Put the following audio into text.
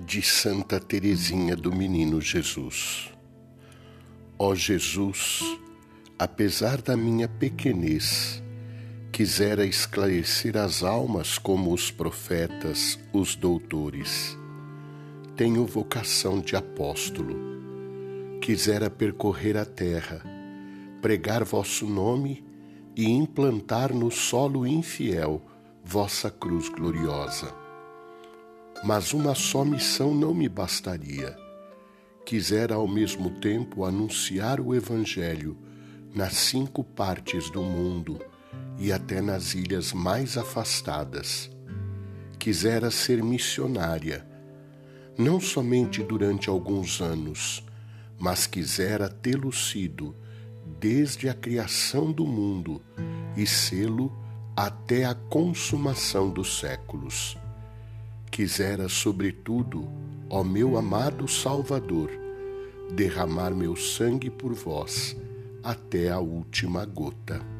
de Santa Teresinha do Menino Jesus. Ó Jesus, apesar da minha pequenez, quisera esclarecer as almas como os profetas, os doutores. Tenho vocação de apóstolo. Quisera percorrer a terra, pregar vosso nome e implantar no solo infiel vossa cruz gloriosa mas uma só missão não me bastaria. Quisera ao mesmo tempo anunciar o Evangelho nas cinco partes do mundo e até nas ilhas mais afastadas. Quisera ser missionária, não somente durante alguns anos, mas quisera tê-lo sido desde a criação do mundo e sê-lo até a consumação dos séculos. Quisera, sobretudo, ó meu amado Salvador, derramar meu sangue por vós até a última gota.